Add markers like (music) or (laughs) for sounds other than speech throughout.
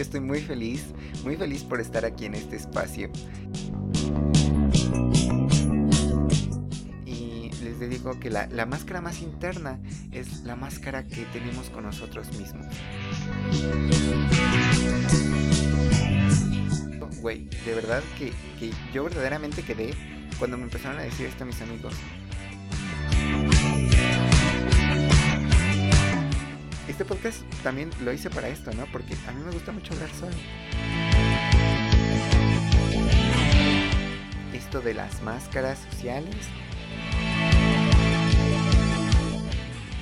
Yo estoy muy feliz, muy feliz por estar aquí en este espacio. Y les digo que la, la máscara más interna es la máscara que tenemos con nosotros mismos. Güey, de verdad que, que yo verdaderamente quedé cuando me empezaron a decir esto a mis amigos. Este podcast también lo hice para esto, ¿no? Porque a mí me gusta mucho hablar solo. Esto de las máscaras sociales.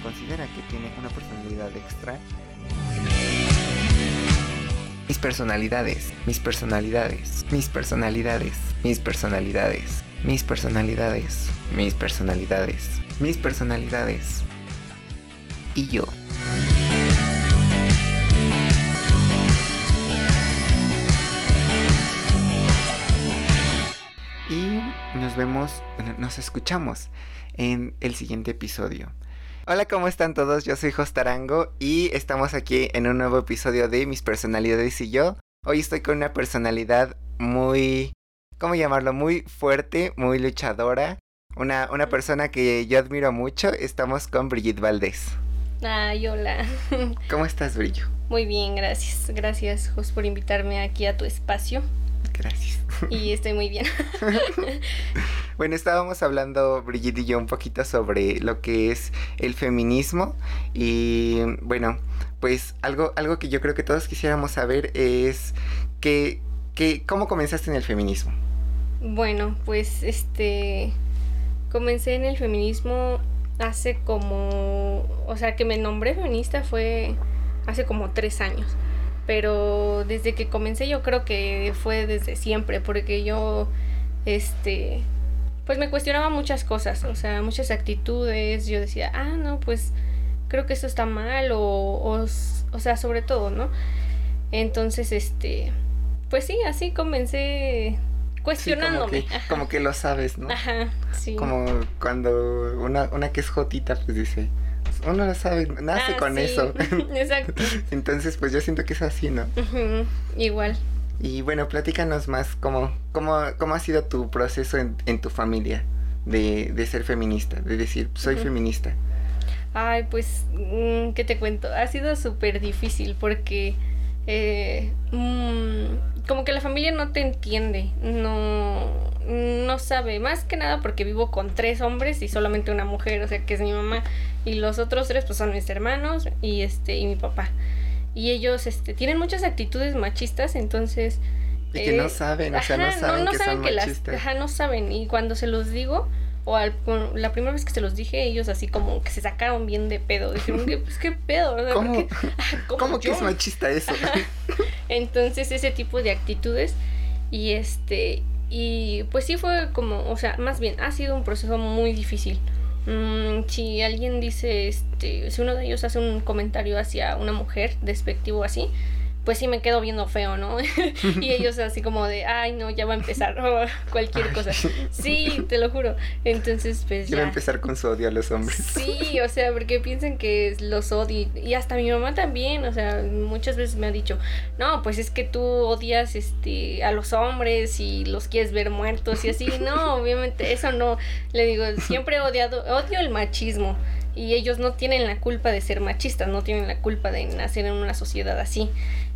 Considera que tiene una personalidad extra. Mis personalidades, mis personalidades, mis personalidades, mis personalidades, mis personalidades, mis personalidades, mis personalidades. Y yo. Vemos, nos escuchamos en el siguiente episodio. Hola, ¿cómo están todos? Yo soy Jostarango y estamos aquí en un nuevo episodio de Mis personalidades y yo. Hoy estoy con una personalidad muy, ¿cómo llamarlo? Muy fuerte, muy luchadora. Una, una persona que yo admiro mucho. Estamos con Brigitte Valdés. Ay, hola. ¿Cómo estás, Brillo? Muy bien, gracias. Gracias, Jos, por invitarme aquí a tu espacio. Gracias. (laughs) Y estoy muy bien. (laughs) bueno, estábamos hablando, Brigitte y yo, un poquito sobre lo que es el feminismo. Y bueno, pues algo, algo que yo creo que todos quisiéramos saber es que, que ¿cómo comenzaste en el feminismo? Bueno, pues este comencé en el feminismo hace como, o sea, que me nombré feminista fue hace como tres años pero desde que comencé yo creo que fue desde siempre, porque yo, este, pues me cuestionaba muchas cosas, o sea, muchas actitudes, yo decía, ah, no, pues creo que esto está mal, o, o, o sea, sobre todo, ¿no? Entonces, este, pues sí, así comencé cuestionándome. Sí, como, que, como, que, lo sabes, ¿no? Ajá, sí. Como cuando una, una que es jotita, pues dice, uno lo sabe, nace Ah, con sí. eso. (laughs) Exacto. (laughs) Entonces, pues yo siento que es así, ¿no? Igual. Y bueno, platícanos más cómo, cómo, cómo ha sido tu proceso en, en tu familia de, de ser feminista, de decir, soy feminista. Ay, pues, mm, ¿qué te cuento? Ha sido súper difícil porque eh, mm, como que la familia no te entiende, no, no sabe, más que nada porque vivo con tres hombres y solamente una mujer, o sea que es mi mamá, y los otros tres pues son mis hermanos y este y mi papá. Y ellos este, tienen muchas actitudes machistas, entonces... Y que no eh, saben, o sea, no saben que son que las- machistas. ajá, no saben. Y cuando se los digo, o al- la primera vez que se los dije, ellos así como que se sacaron bien de pedo. Dijeron, ¿qué, pues, ¿qué pedo? O sea, ¿por ¿Cómo, ¿cómo ¿cómo que es machista eso? Entonces, ese tipo de actitudes. Y este. Y pues sí fue como, o sea, más bien, ha sido un proceso muy difícil. Mm, si alguien dice, este, si uno de ellos hace un comentario hacia una mujer despectivo así, pues sí me quedo viendo feo, ¿no? (laughs) y ellos así como de, ay, no, ya va a empezar, (laughs) o cualquier cosa. Sí, te lo juro. Entonces, pues ya. empezar con su odio a los hombres. Sí, o sea, porque piensan que los odio. Y hasta mi mamá también, o sea, muchas veces me ha dicho, no, pues es que tú odias este, a los hombres y los quieres ver muertos y así. (laughs) No, obviamente, eso no. Le digo, siempre he odiado, odio el machismo. Y ellos no tienen la culpa de ser machistas, no tienen la culpa de nacer en una sociedad así.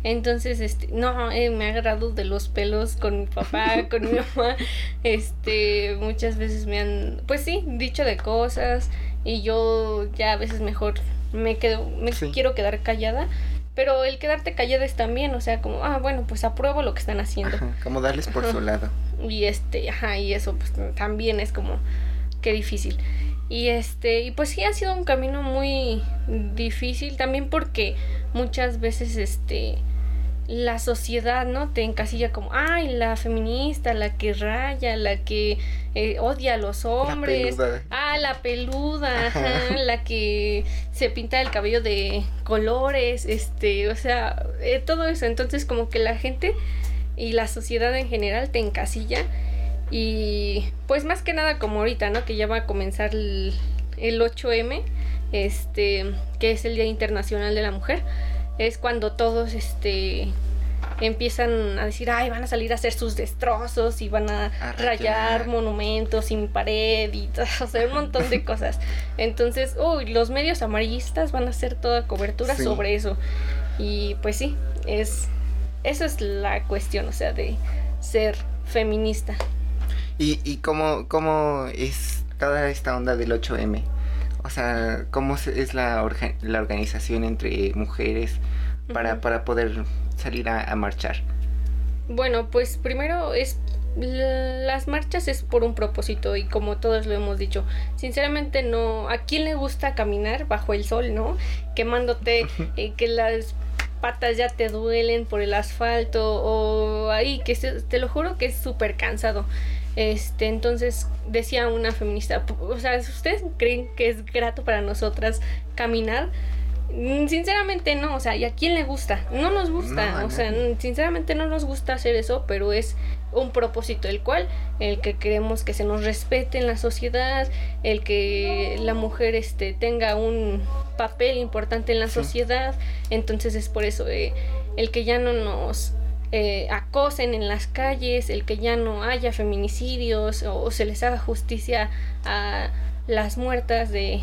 Entonces, este, no, eh, me ha agarrado de los pelos con mi papá, (laughs) con mi mamá. Este, muchas veces me han, pues sí, dicho de cosas y yo ya a veces mejor me quedo, me Sí. quiero quedar callada. Pero el quedarte callada es también, o sea, como, ah, bueno, pues apruebo lo que están haciendo. Ajá, como darles por su lado. Y este, ajá, y eso pues también es como qué difícil. Y este, y pues sí ha sido un camino muy difícil también porque muchas veces este la sociedad, ¿no? Te encasilla como, ay, la feminista, la que raya, la que eh, odia a los hombres. peluda. Ah, la peluda, ajá, la que se pinta el cabello de colores, este, o sea, eh, todo eso. Entonces como que la gente y la sociedad en general te encasilla y pues más que nada como ahorita, ¿no? Que ya va a comenzar el, el 8M, este, que es el Día Internacional de la Mujer, es cuando todos, este, empiezan a decir, ay, van a salir a hacer sus destrozos y van a, A rayar. monumentos mi pared y (laughs) o sea, un montón de (laughs) cosas. Entonces, uy, los medios amarillistas van a hacer toda cobertura Sí. sobre eso. Y pues sí, es eso es la cuestión, o sea, de ser feminista. ¿Y, y cómo, cómo es toda esta onda del 8M? O sea, ¿cómo es la, orga- la organización entre mujeres para, para poder salir a, a marchar? Bueno, pues primero es las marchas es por un propósito y como todos lo hemos dicho, sinceramente no, ¿a quién le gusta caminar bajo el sol, no? Quemándote, (laughs) eh, que las patas ya te duelen por el asfalto o ahí, que se- te lo juro que es súper cansado. Este, entonces decía una feminista, "P- o sea, ¿ustedes creen que es grato para nosotras caminar? Mm, Sinceramente no, o sea, ¿y a quién le gusta? No nos gusta, No, o sea, sinceramente no nos gusta hacer eso, pero es un propósito el cual el que queremos que se nos respete en la sociedad, el que la mujer este tenga un papel importante en la Sí. sociedad, entonces es por eso eh, el que ya no nos eh, acosen en las calles, el que ya no haya feminicidios o, o se les haga justicia a las muertas de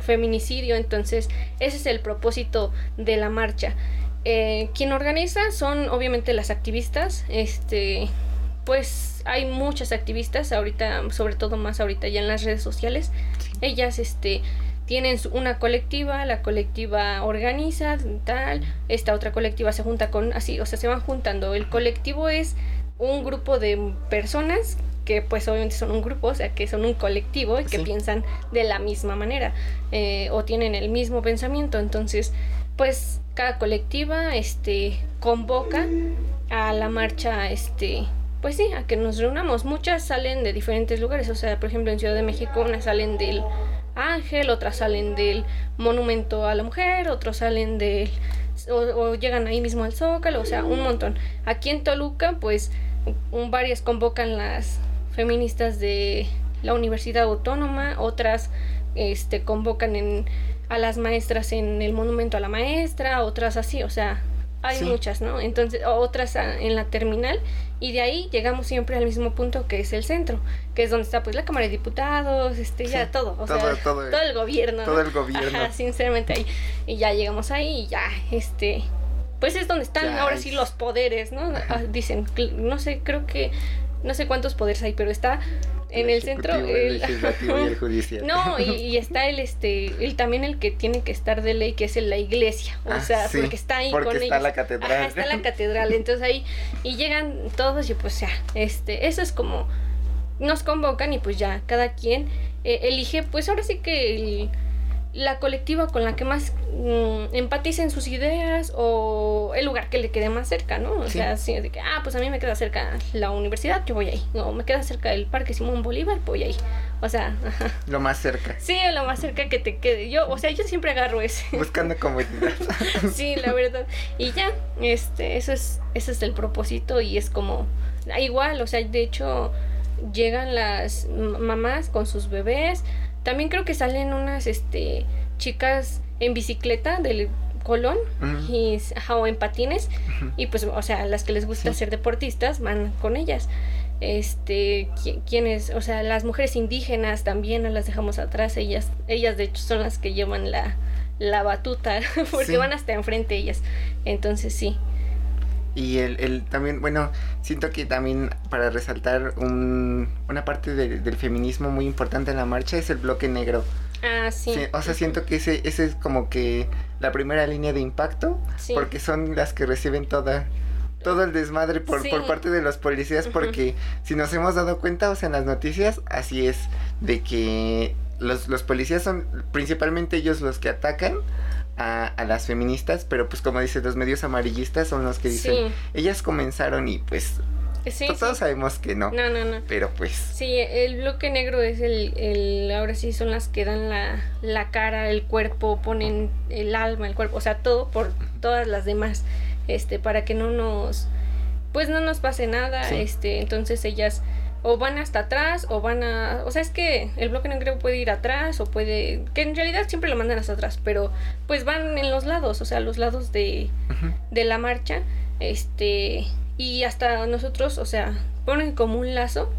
feminicidio, entonces ese es el propósito de la marcha. Eh, quien organiza son obviamente las activistas, este, pues hay muchas activistas ahorita, sobre todo más ahorita ya en las redes sociales. Ellas, este, tienen una colectiva, la colectiva organiza, tal, esta otra colectiva se junta con, así, o sea, se van juntando. El colectivo es un grupo de personas que pues obviamente son un grupo, o sea, que son un colectivo y que Sí. piensan de la misma manera eh, o tienen el mismo pensamiento. Entonces, pues cada colectiva, este, convoca a la marcha, este, pues sí, a que nos reunamos. Muchas salen de diferentes lugares, o sea, por ejemplo, en Ciudad de México unas salen del Ángel, otras salen del Monumento a la Mujer, otros salen del o, llegan ahí mismo al Zócalo, o sea, un montón. Aquí en Toluca, pues varias convocan las feministas de la Universidad Autónoma, otras este convocan en a las maestras en el monumento a la maestra, otras así, o sea, hay Sí. muchas, ¿no? Entonces, otras en la terminal y de ahí llegamos siempre al mismo punto que es el centro, que es donde está pues la Cámara de Diputados, este, ya todo, o todo- sea, todo- todo el gobierno. todo ¿no? el gobierno. Ajá, sinceramente ahí. Y ya llegamos ahí y ya, este, pues es donde están Ya ahora es- sí los poderes, ¿no? Ah, dicen, no sé, creo que, no sé cuántos poderes hay, pero está en el, centro el el- legislativo y el judicial. (laughs) no, y, y está el este, el también el que tiene que estar de ley, que es en la iglesia. O Ah, sea, sí, porque está ahí porque con está ellos. la catedral. Ajá, está la catedral. Entonces ahí, y llegan todos, y pues ya, este, eso es como nos convocan y pues ya, cada quien eh, elige, pues ahora sí que el- la colectiva con la que más mm, empatice en sus ideas o el lugar que le quede más cerca, ¿no? O Sí. sea, así de que, ah, pues a mí me queda cerca la universidad, yo voy ahí. O me queda cerca el Parque Simón Bolívar, voy ahí. O sea, ajá. Lo más cerca. Sí, lo más cerca que te quede. Yo, o sea, yo siempre agarro ese. (laughs) Buscando comodidad. (laughs) sí, la verdad. Y ya, este, eso es, ese es el propósito y es como, igual, o sea, de hecho, llegan las mamás con sus bebés. También creo que salen unas, este, chicas en bicicleta del Colón y, ajá, o en patines y pues, o sea, las que les gusta Sí. ser deportistas van con ellas. Este, qui- quienes, o sea, las mujeres indígenas también no las dejamos atrás, ellas, ellas de hecho son las que llevan la, la batuta, (laughs) porque Sí. van hasta enfrente ellas. Entonces sí. Y el, el también, bueno, siento que también para resaltar un- una parte de- del feminismo muy importante en la marcha es el bloque negro. Ah, sí. Sí, o sea, siento que ese, ese es como que la primera línea de impacto, Sí. porque son las que reciben toda todo el desmadre por, Sí. por parte de los policías, porque si nos hemos dado cuenta, o sea, en las noticias, así es, de que los, los policías son principalmente ellos los que atacan a, a las feministas, pero pues como dices, los medios amarillistas son los que dicen, Sí. ellas comenzaron y pues Sí, to- todos sí. sabemos que no, No, no, no. pero pues Sí, el bloque negro es el, el ahora sí son las que dan la, la cara, el cuerpo, ponen el alma, el cuerpo, o sea, todo por todas las demás, este, para que no nos, pues no nos pase nada, este, entonces ellas o van hasta atrás o van a, o sea, es que el bloque negro puede ir atrás o puede, que en realidad siempre lo mandan hasta atrás, pero pues van en los lados, o sea, los lados de, de la marcha Este, y hasta nosotros, o sea, ponen como un lazo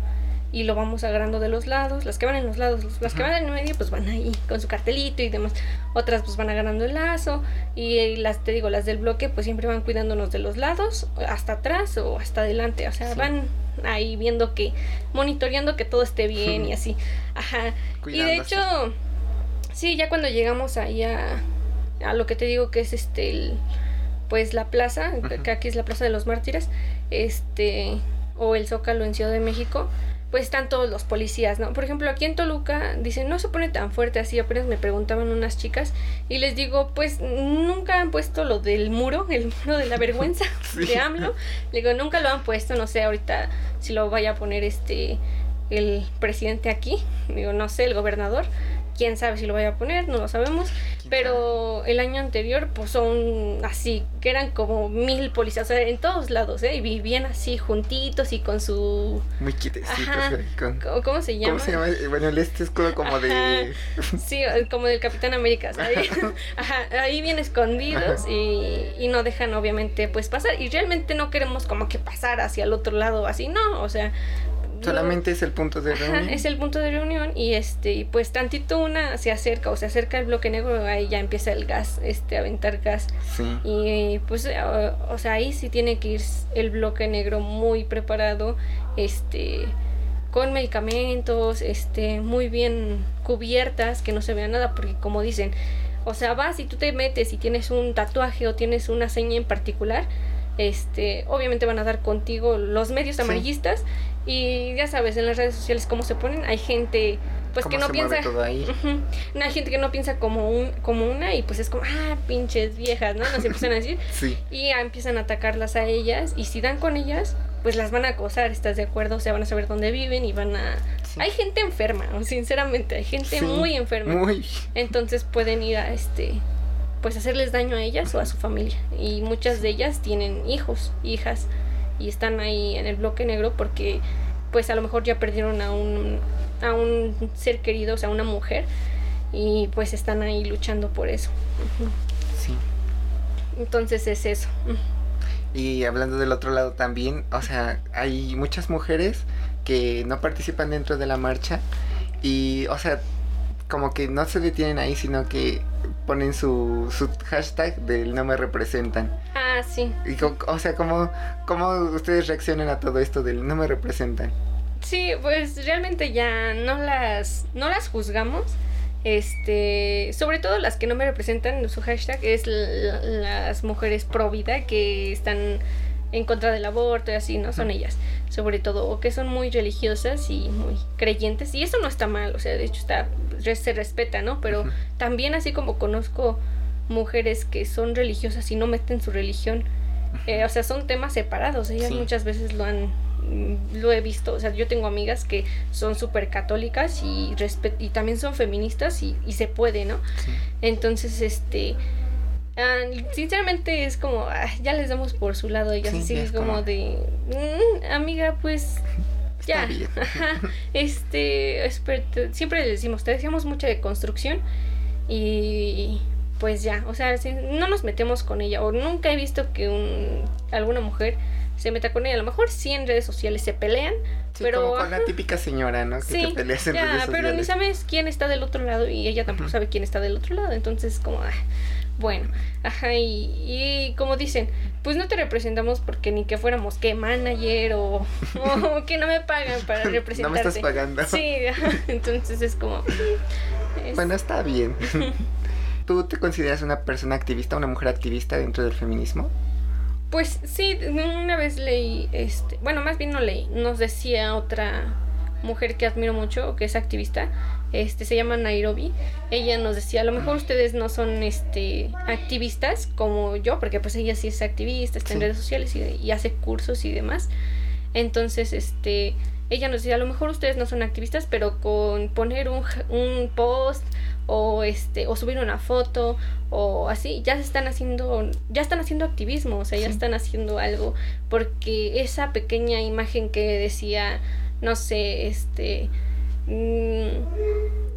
y lo vamos agarrando de los lados. Las que van en los lados, las que van en medio, pues van ahí con su cartelito y demás. Otras pues van agarrando el lazo y las, te digo, las del bloque pues siempre van cuidándonos de los lados, hasta atrás o hasta adelante. O sea, van ahí viendo que, monitoreando que todo esté bien y (laughs) así. Ajá. Y de hecho, sí, ya cuando llegamos ahí a, a lo que te digo que es este, el, pues la plaza, que aquí es la Plaza de los Mártires, este, o el Zócalo en Ciudad de México, pues están todos los policías, ¿no? Por ejemplo, aquí en Toluca dicen, no se pone tan fuerte así, apenas me preguntaban unas chicas y les digo, pues nunca han puesto lo del muro, el muro de la vergüenza (laughs) de AMLO. Le digo, nunca lo han puesto, no sé ahorita si lo vaya a poner este el presidente aquí, digo, no sé, el gobernador, quién sabe si lo vaya a poner, no lo sabemos. Pero el año anterior, pues son así, que eran como mil policías, o sea, en todos lados, ¿eh? Y vivían así juntitos y con su. Muy quietecitos. ¿Cómo se llama? ¿Cómo se llama? Bueno, el este escudo como de. Sí, como del Capitán América, ¿sabes? (laughs) (laughs) Ajá, ahí bien escondidos y, y no dejan, obviamente, pues pasar. Y realmente no queremos como que pasar hacia el otro lado, así, no, o sea Solamente es el punto de reunión. es el punto de reunión y este pues tantito una se acerca o se acerca el bloque negro, ahí ya empieza el gas, este a aventar gas. Sí. Y pues o, sea, ahí sí tiene que ir el bloque negro muy preparado, este con medicamentos, este muy bien cubiertas, que no se vea nada porque como dicen, o sea, vas y tú te metes y tienes un tatuaje o tienes una seña en particular, este, obviamente van a dar contigo los medios amarillistas y ya sabes, en las redes sociales cómo se ponen, hay gente pues que no piensa ahí? hay gente que no piensa como un como una y pues es como ah pinches viejas no nos empiezan a decir. (laughs) Sí. y empiezan a atacarlas a ellas y si dan con ellas pues las van a acosar estás de acuerdo o sea van a saber dónde viven y van a hay gente enferma sinceramente hay gente muy enferma. muy. Entonces pueden ir a este pues hacerles daño a ellas o a su familia. Y muchas de ellas tienen hijos hijas y están ahí en el bloque negro porque pues a lo mejor ya perdieron a un, a un ser querido, o sea, una mujer, y pues están ahí luchando por eso. Sí. Entonces es eso. Y hablando del otro lado también, o sea, hay muchas mujeres que no participan dentro de la marcha y, o sea, como que no se detienen ahí, sino que ponen su, su hashtag del no me representan. Ah, sí. Y, o sea, ¿cómo, ¿cómo ustedes reaccionan a todo esto del no me representan? Sí, pues realmente ya no las, no las juzgamos. Este, sobre todo las que no me representan, su hashtag es las mujeres pro vida que están en contra del aborto y así, ¿no? Son ellas, sobre todo, o que son muy religiosas y muy creyentes, y eso no está mal, o sea, de hecho está, se respeta, ¿no? Pero también así como conozco mujeres que son religiosas y no meten su religión, eh, o sea, son temas separados, ellas muchas veces lo han mm, lo he visto, o sea, yo tengo amigas que son súper católicas y, y también son feministas y, y se puede, ¿no? Entonces, este, Ah, sinceramente es como, ah, ya les damos por su lado, ellas así es como, de, mm, amiga, pues (laughs) ya. (laughs) este, siempre le decimos, te decíamos mucho de construcción y pues ya, o sea, no nos metemos con ella o nunca he visto que un, alguna mujer se meta con ella. A lo mejor sí en redes sociales se pelean, pero... Como con la típica señora, ¿no? Que sí, en ya, pero ni sabes quién está del otro lado y ella tampoco sabe quién está del otro lado. Entonces, como, ah, bueno, ajá, y, como dicen, pues no te representamos porque ni que fuéramos que manager o, (laughs) que no me pagan para representarte. (laughs) no me estás pagando. Sí, entonces es como... (laughs) Bueno, está bien. ¿Tú te consideras una persona activista, una mujer activista dentro del feminismo? Pues sí, una vez leí, este, bueno, más bien no leí, nos decía otra mujer que admiro mucho, que es activista, este, se llama Nairobi. Ella nos decía, a lo mejor ustedes no son este, activistas como yo, porque pues ella sí es activista, está en redes sociales y, hace cursos y demás. Entonces, este, ella nos decía, a lo mejor ustedes no son activistas, pero con poner un, un post o este o subir una foto o así ya se están haciendo ya están haciendo activismo o sea ya están haciendo algo porque esa pequeña imagen que decía no sé este Mm,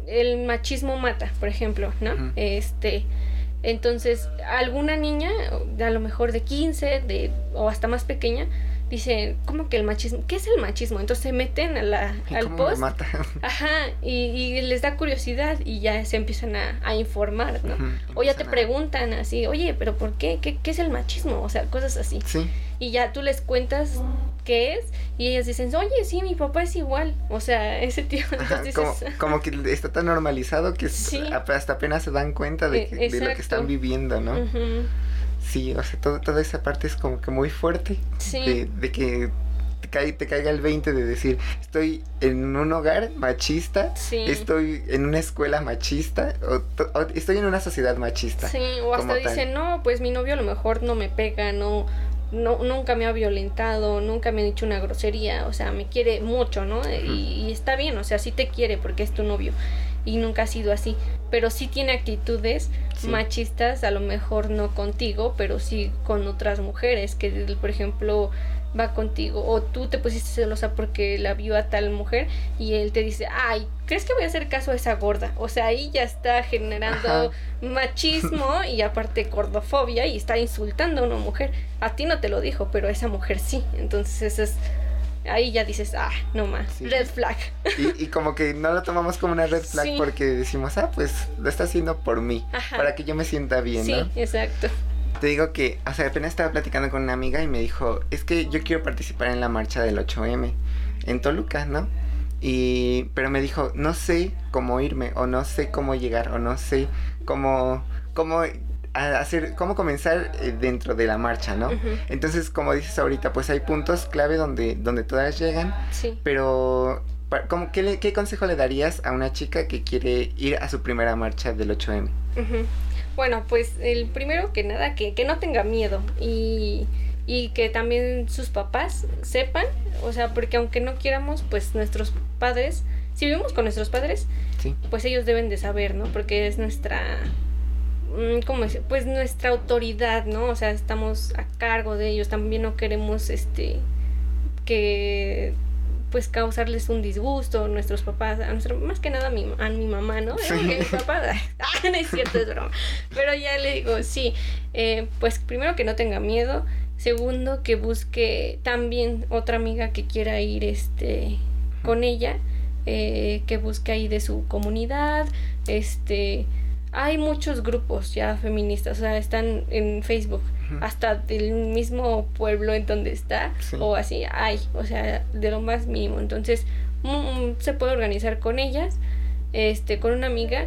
el machismo mata, por ejemplo, ¿no? Este, Entonces, alguna niña, a lo mejor de 15 de, o hasta más pequeña, dice, ¿cómo que el machismo? ¿Qué es el machismo? Entonces se meten a la, al ¿Cómo me post. mata? (laughs) Ajá, y, y les da curiosidad y ya se empiezan a, a informar, ¿no? O ya te a- preguntan así, oye, pero ¿por qué? qué? ¿Qué es el machismo? O sea, cosas así. Sí, Y ya tú les cuentas qué es y ellas dicen, oye, sí, mi papá es igual. O sea, (laughs) ese tío, ajá, entonces como, dices, (laughs) como que está tan normalizado que Sí. hasta apenas se dan cuenta de, Eh, que- de lo que están viviendo, ¿no? "Ujú, Sí, o sea, todo- toda esa parte es como que muy fuerte. sí, De, de que te, te caiga el 20 de decir, estoy en un hogar machista, sí. estoy en una escuela machista, o, to- o estoy en una sociedad machista. Sí, o hasta dicen, no, pues mi novio a lo mejor no me pega, no, no, nunca me ha violentado, nunca me ha dicho una grosería, o sea, me quiere mucho, ¿no? Y, y está bien, o sea, sí te quiere porque es tu novio y nunca ha sido así, pero sí tiene actitudes Sí. machistas, a lo mejor no contigo, pero sí con otras mujeres, que por ejemplo va contigo o tú te pusiste celosa porque la vio a tal mujer y él te dice, ay, ¿crees que voy a hacer caso a esa gorda? O sea, ahí ya está generando Ajá. machismo y aparte gordofobia y está insultando a una mujer. A ti no te lo dijo, pero a esa mujer sí. Entonces eso es... Ahí ya dices, ah, no más, Sí. red flag. Y, y como que no lo tomamos como una red flag Sí. porque decimos, ah, pues lo está haciendo por mí, Ajá. para que yo me sienta bien, sí, ¿no? exacto. Te digo que, o sea, apenas estaba platicando con una amiga y me dijo, es que yo quiero participar en la marcha del 8M en Toluca, ¿no? Y, pero me dijo, no sé cómo irme, o no sé cómo llegar, o no sé cómo, cómo a- hacer, cómo comenzar eh, dentro de la marcha, ¿no? Entonces, como dices ahorita, pues hay puntos clave donde, donde todas llegan, Sí. pero, ¿cómo, qué, le- ¿qué consejo le darías a una chica que quiere ir a su primera marcha del 8M? Ujú. Bueno, pues el primero que nada, que, que no tenga miedo y, y que también sus papás sepan, o sea, porque aunque no quieramos, pues nuestros padres, si vivimos con nuestros padres, Sí. pues ellos deben de saber, ¿no? Porque es nuestra, mm, ¿cómo decir? Pues nuestra autoridad, ¿no? O sea, estamos a cargo de ellos, también no queremos, este, que pues causarles un disgusto nuestros papás, a nuestro, más que nada a mi, a mi mamá, ¿no? Sí. Mi papá, (laughs) ah, no es cierto, es broma. Pero ya le digo, sí, eh, pues primero que no tenga miedo, segundo que busque también otra amiga que quiera ir este con ella, eh, que busque ahí de su comunidad, este hay muchos grupos ya feministas, o sea, están en Facebook, hasta del mismo pueblo en donde está, Sí. o así, hay, o sea, de lo más mínimo. Entonces, se puede organizar con ellas, este, con una amiga,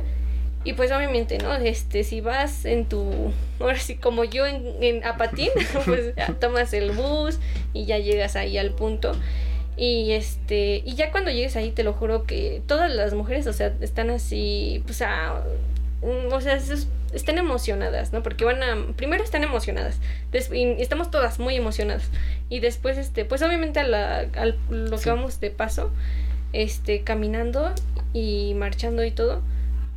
y pues obviamente, ¿no? Este, si vas en tu, ahora sí, como yo en, en Apatín, (laughs) (laughs) pues ya tomas el bus y ya llegas ahí al punto. Y este, y ya cuando llegues ahí, te lo juro que todas las mujeres, o sea, están así, pues a, o sea, es- están emocionadas, ¿no? Porque van a, primero están emocionadas, des- y estamos todas muy emocionadas. Y después, este, pues obviamente a, la, a lo Sí. que vamos de paso, este, caminando y marchando y todo,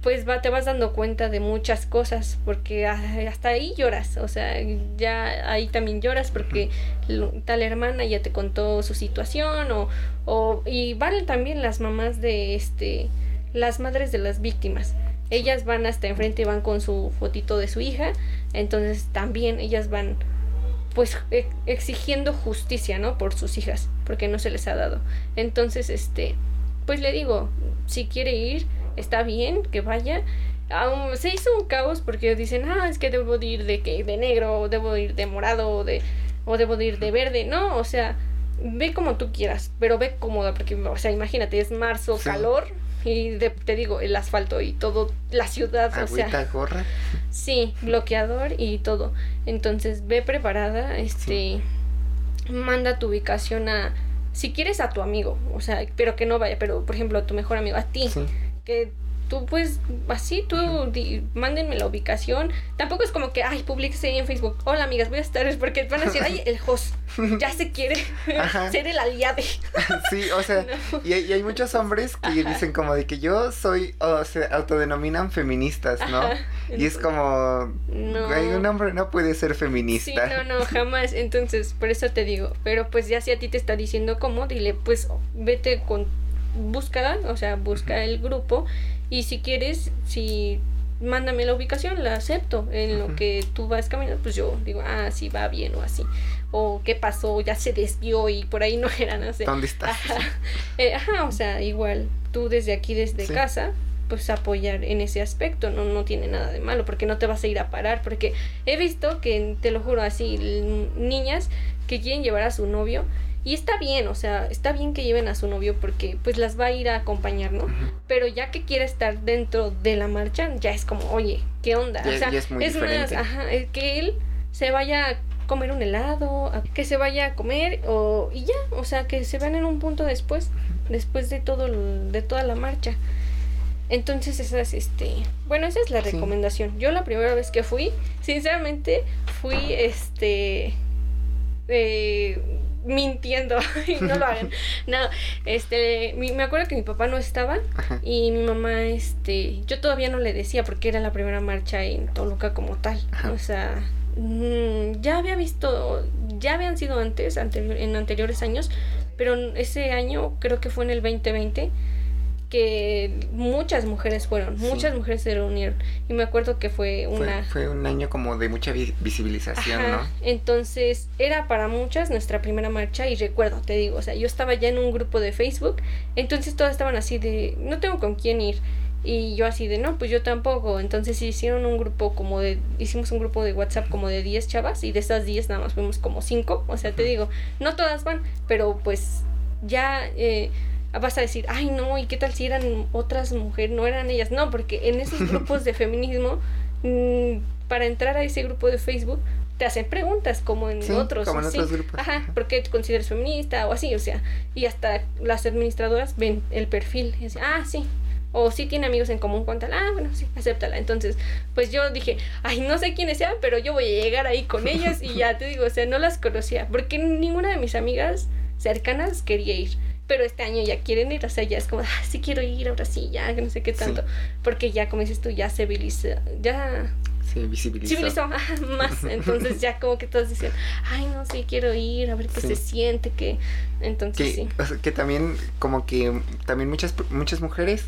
pues va, te vas dando cuenta de muchas cosas, porque hasta ahí lloras, o sea, ya ahí también lloras porque tal hermana ya te contó su situación, o, o y van también las mamás de este, las madres de las víctimas. Ellas van hasta enfrente y van con su fotito de su hija, entonces también ellas van pues e- exigiendo justicia, ¿no? Por sus hijas, porque no se les ha dado. Entonces, este, pues le digo, si quiere ir, está bien, que vaya. Aún se hizo un caos porque dicen, ah, es que debo de ir de que de negro, o debo de ir de morado, o de, o debo de ir de verde. No, o sea, ve como tú quieras, pero ve cómoda, porque, o sea, imagínate, es marzo, Sí. calor, y de- te digo, el asfalto y todo, la ciudad, o sea. Agüita, gorra. Sí, bloqueador y todo. Entonces, ve preparada, este, manda tu ubicación a, si quieres a tu amigo, o sea, pero que no vaya, pero por ejemplo a tu mejor amigo, a ti, Sí. que tú pues así, tú di- mándenme la ubicación. Tampoco es como que, ay, ahí en Facebook, hola amigas, voy a estar, es porque van a decir, ay, el host ya se quiere (laughs) ser el aliado. (laughs) Sí, o sea, No. y, hay- y hay muchos hombres que Ajá. dicen como de que yo soy, o se autodenominan feministas, ¿no? Ajá. Y es como, No. güey, un hombre no puede ser Sí, feminista. no, no, jamás. Entonces, por eso te digo. Pero pues ya si a ti te está diciendo cómo, dile, pues vete con, búscala, o sea, busca el grupo. Y si quieres, si mándame la ubicación, la acepto. En lo que tú vas caminando, pues yo digo, ah, sí, va bien o así. O qué pasó, ya se desvió y por ahí (laughs) no era, no sé. ¿Dónde estás? Ajá, Eh, ajá, o sea, igual tú desde aquí, desde Sí. casa, pues apoyar en ese aspecto, no, no tiene nada de malo, porque no te vas a ir a parar, porque he visto que, te lo juro así, niñas que quieren llevar a su novio, y está bien, o sea, está bien que lleven a su novio porque pues las va a ir a acompañar, ¿no? Pero ya que quiere estar dentro de la marcha, ya es como, oye, ¿qué onda? Ya- o sea, es muy más, ajá, que él se vaya a comer un helado, a- que se vaya a comer o y ya, o sea, que se van en un punto después, después de todo el- de toda la marcha. Entonces esa es este, bueno, esa es la Sí. recomendación. Yo la primera vez que fui, sinceramente, fui este eh, mintiendo (laughs) y no lo hagan. (laughs) No, este, mi- me acuerdo que mi papá no estaba Ajá. y mi mamá, este, yo todavía no le decía porque era la primera marcha en Toluca como tal. Ajá. O sea, mm, ya había visto, ya habían sido antes, anterior, en anteriores años, pero ese año creo que fue en el 2020 que muchas mujeres fueron, Sí. muchas mujeres se reunieron y me acuerdo que fue una fue un año como de mucha vi- visibilización, Ajá, ¿no? Entonces era para muchas nuestra primera marcha y recuerdo, te digo, o sea, yo estaba ya en un grupo de Facebook, entonces todas estaban así de, no tengo con quién ir. Y yo así de, no, pues yo tampoco. Entonces hicieron un grupo como de, hicimos un grupo de WhatsApp como de 10 chavas y de esas 10 nada más fuimos como 5. O sea, te digo, no todas van, pero pues ya eh, vas a decir, ay no, ¿y qué tal si eran otras mujeres? No eran ellas. No, porque en esos (laughs) grupos de feminismo, mm, para entrar a ese grupo de Facebook, te hacen preguntas como en Sí, otros. como en sí. otros grupos. Ajá, Ajá. ¿por qué te consideras feminista? O así, o sea, y hasta las administradoras ven el perfil y dicen, ah, sí. O sí tiene amigos en común con tal, ah, bueno, sí, acéptala. Entonces, pues yo dije, ay, no sé quiénes sean, pero yo voy a llegar ahí con ellas y ya te digo, o sea, no las conocía, porque ninguna de mis amigas cercanas quería ir. Pero este año ya quieren ir, o sea, ya es como, ah, sí quiero ir, ahora sí, ya, que no sé qué Sí. tanto. Porque ya, como dices tú, ya se civiliza, ya Se visibilizó. civilizó más. (laughs) Entonces ya como que todos dicen, ay, no, sí, quiero ir, a ver qué Sí. se siente, que... Entonces que, sí. o sea, que también como que también muchas muchas mujeres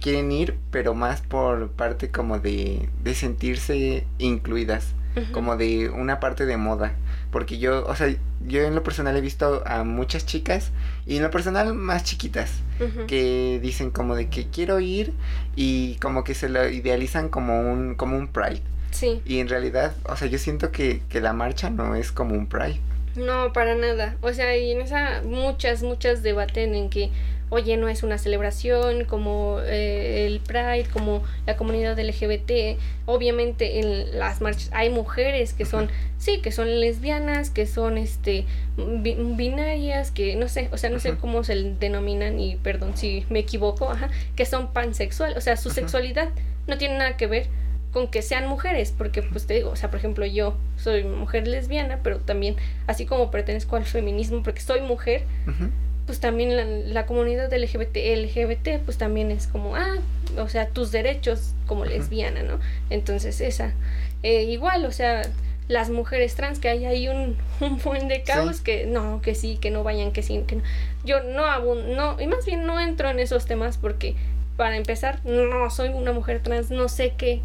quieren ir pero más por parte como de, de sentirse incluidas Como de una parte de moda. Porque yo o sea yo en lo personal he visto a muchas chicas y en lo personal más chiquitas que dicen como de que quiero ir y como que se lo idealizan como un como un pride. Sí, y en realidad o sea yo siento que, que la marcha no es como un pride. No, para nada. O sea, y en esa muchas, muchas debaten en que, oye, no es una celebración como eh, el Pride, como la comunidad LGBT. Obviamente en las marchas hay mujeres que son, sí, que son lesbianas, que son este bi- binarias, que no sé, o sea, no sé cómo se denominan y perdón si me equivoco, ajá, que son pansexual, o sea, su sexualidad no tiene nada que ver con que sean mujeres, porque pues te digo, o sea, por ejemplo, yo soy mujer lesbiana, pero también así como pertenezco al feminismo porque soy mujer. Pues también la, la comunidad LGBT, LGBT, pues también es como, ah, o sea, tus derechos como lesbiana, ¿no? Entonces esa, eh, igual, o sea, las mujeres trans, que hay ahí un, (laughs) un buen de caos Sí. que no, que sí, que no vayan, que sí, que no. Yo no no, y más bien no entro en esos temas porque, para empezar, no soy una mujer trans, no sé qué,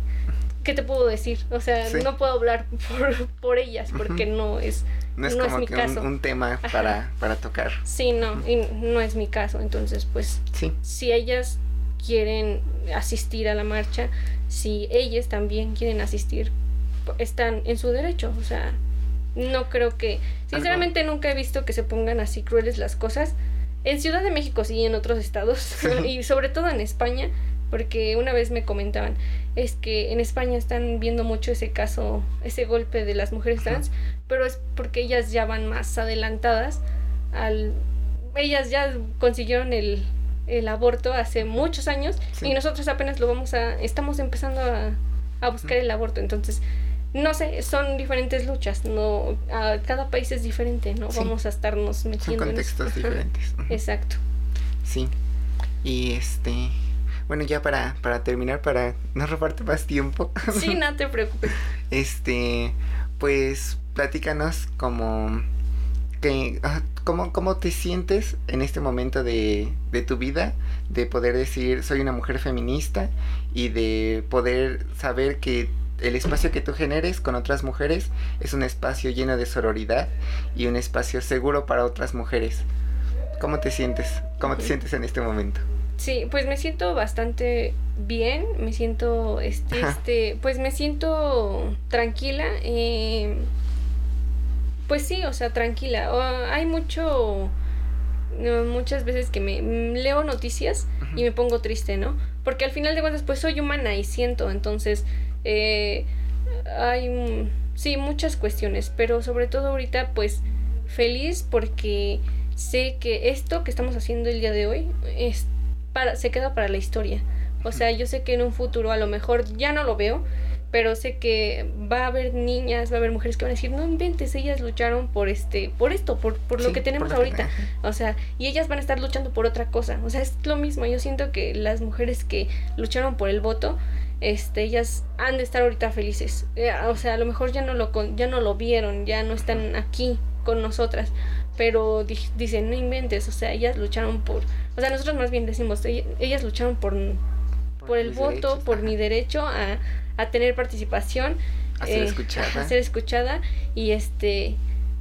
qué te puedo decir, o sea, Sí. no puedo hablar (laughs) por, por ellas porque no es, no es No es como mi que caso. un, un tema para, para tocar sí, no, y no es mi caso, entonces pues sí si ellas quieren asistir a la marcha, si ellas también quieren asistir, están en su derecho. O sea, no creo que... Sinceramente nunca he visto que se pongan así crueles las cosas. En Ciudad de México sí, en otros estados. (laughs) (laughs) y sobre todo en España, porque una vez me comentaban, es que en España están viendo mucho ese caso, ese golpe de las mujeres trans, pero es porque ellas ya van más adelantadas al... Ellas ya consiguieron el, el aborto hace muchos años Sí. y nosotros apenas lo vamos a... Estamos empezando a, a buscar el aborto, entonces... No sé, son diferentes luchas, no, a cada país es diferente, no Sí. vamos a estarnos son metiendo en eso. contextos Ajá, diferentes. Exacto. Sí. Y este. Bueno, ya para, para terminar, para no robarte más tiempo. Sí, (laughs) no te preocupes. Este. Pues platícanos como. que, ah, ¿cómo, ¿cómo te sientes en este momento de, de tu vida? De poder decir, soy una mujer feminista y de poder saber que el espacio que tú generes con otras mujeres es un espacio lleno de sororidad y un espacio seguro para otras mujeres. ¿Cómo te sientes? ¿Cómo te sientes en este momento? Sí, pues me siento bastante bien, me siento, este, este, pues me siento tranquila. Eh, pues sí, o sea, tranquila. hay mucho, muchas veces que me leo noticias y me pongo triste, ¿no? Porque al final de cuentas, pues soy humana y siento, entonces eh, hay, sí, muchas cuestiones, pero sobre todo ahorita, pues feliz porque sé que esto que estamos haciendo el día de hoy es para, se queda para la historia. O sea, yo sé que en un futuro a lo mejor ya no lo veo, pero sé que va a haber niñas, va a haber mujeres que van a decir, no inventes, ellas lucharon por este, por esto, por, por lo que tenemos ahorita. o sea, y ellas van a estar luchando por otra cosa. O sea, es lo mismo. Yo siento que las mujeres que lucharon por el voto, este, ellas han de estar ahorita felices. Eh, o sea, a lo mejor ya no lo, ya no lo vieron, ya no están aquí con nosotras, pero dicen, no inventes, o sea, ellas lucharon por, o sea, nosotros más bien decimos, ellas lucharon por, por, el voto, por mi derecho a, a tener participación, a ser eh, escuchada. A ser escuchada y este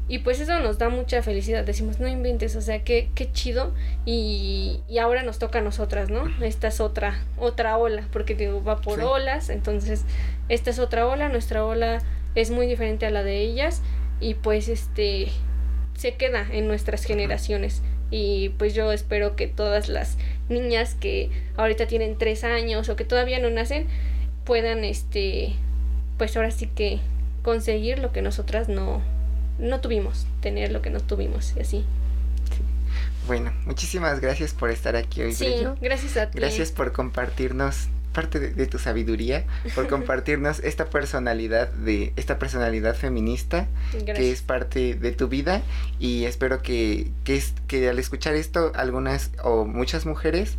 y pues eso nos da mucha felicidad. Decimos, no inventes, o sea, qué, qué chido. Y, y ahora nos toca a nosotras, ¿no? Esta es otra, otra ola, porque digo, va por olas. Entonces, esta es otra ola. Nuestra ola es muy diferente a la de ellas. Y pues este se queda en nuestras generaciones. Y pues yo espero que todas las niñas que ahorita tienen tres años o que todavía no nacen puedan este pues ahora sí que conseguir lo que nosotras no no tuvimos, tener lo que no tuvimos y así. Bueno, muchísimas gracias por estar aquí hoy. Sí, gracias a ti. Gracias por compartirnos parte de, tu sabiduría, por (laughs) compartirnos esta personalidad de esta personalidad feminista que es parte de tu vida y espero que, que, que al escuchar esto algunas o muchas mujeres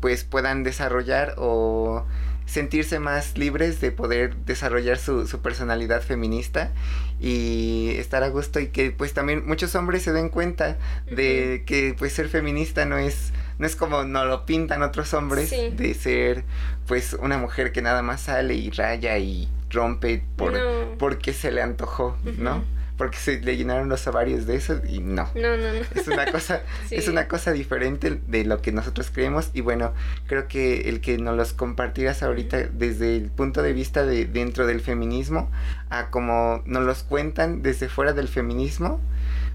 pues puedan desarrollar o sentirse más libres de poder desarrollar su, su, personalidad feminista y estar a gusto y que pues también muchos hombres se den cuenta de que pues ser feminista no es no es como no lo pintan otros hombres de ser pues una mujer que nada más sale y raya y rompe por porque se le antojó, ¿no? Porque se le llenaron los ovarios de eso y no. No, no, no. Es una (laughs) cosa, es una cosa diferente de lo que nosotros creemos y bueno, creo que el que nos los compartieras ahorita desde el punto de vista de dentro del feminismo a como nos los cuentan desde fuera del feminismo,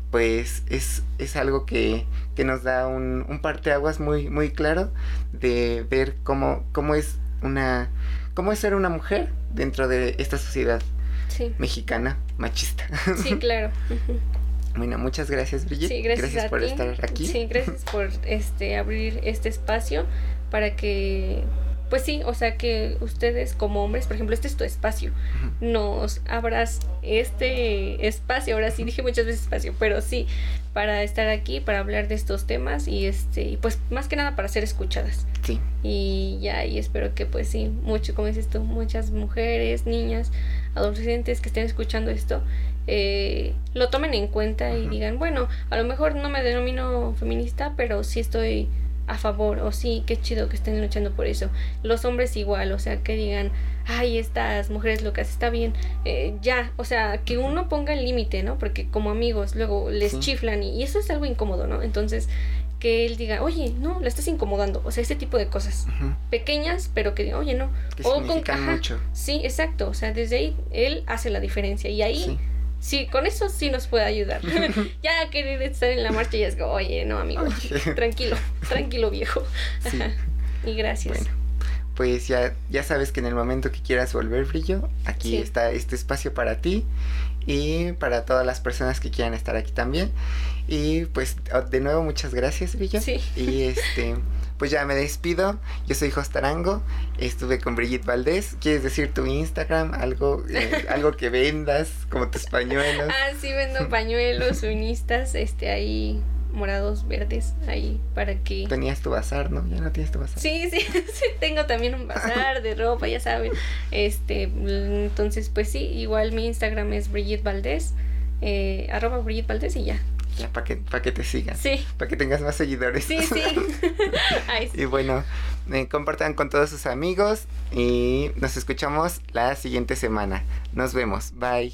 pues es, es algo que, que nos da un, un parteaguas muy, muy claro de ver cómo, cómo es una cómo es ser una mujer dentro de esta sociedad mexicana machista. Sí, (laughs) claro. Bueno, muchas gracias, Brigitte. Sí, gracias, por estar aquí. Sí, gracias (laughs) por este abrir este espacio para que pues sí, o sea que ustedes como hombres, por ejemplo, este es tu espacio, nos abras este espacio, ahora sí dije muchas veces espacio, pero sí, para estar aquí, para hablar de estos temas y este, y pues más que nada para ser escuchadas. Sí. Y ya, y espero que pues sí, mucho, como dices tú, muchas mujeres, niñas, adolescentes que estén escuchando esto, eh, lo tomen en cuenta y digan, bueno, a lo mejor no me denomino feminista, pero sí estoy a favor o sí, qué chido que estén luchando por eso. Los hombres igual, o sea, que digan, ay, estas mujeres locas, está bien, eh, ya, o sea, que uno ponga el límite, ¿no? Porque como amigos luego les chiflan y, eso es algo incómodo, ¿no? Entonces, que él diga, oye, no, la estás incomodando, o sea, ese tipo de cosas pequeñas, pero que diga, oye, no, o con mucho. Sí, exacto, o sea, desde ahí él hace la diferencia y ahí sí, con eso sí nos puede ayudar. (laughs) (laughs) ya querer estar en la marcha y es como, oye, no, amigo, (laughs) tranquilo, tranquilo, viejo. y gracias. Bueno, pues ya, ya sabes que en el momento que quieras volver, Brillo, aquí está este espacio para ti y para todas las personas que quieran estar aquí también. Y pues de nuevo muchas gracias, Brillo. Sí. Y este pues ya me despido. Yo soy Jostarango. Estuve con Brigitte Valdés. ¿Quieres decir tu Instagram? Algo, eh, (laughs) algo que vendas, como tus pañuelos. Ah, sí, vendo pañuelos, feministas, este, ahí morados, verdes, ahí para que... Tenías tu bazar, ¿no? Ya no tienes tu bazar. Sí, (laughs) sí, sí, tengo también un bazar de ropa, ya saben. Este, entonces, pues sí, igual mi Instagram es Brigitte Valdés, eh, arroba Brigitte Valdés y ya. Ya, para que, para que te sigan. Sí. Para que tengas más seguidores. Sí, sí. (laughs) Ay, sí. Y bueno, eh, compartan con todos sus amigos y nos escuchamos la siguiente semana. Nos vemos. Bye.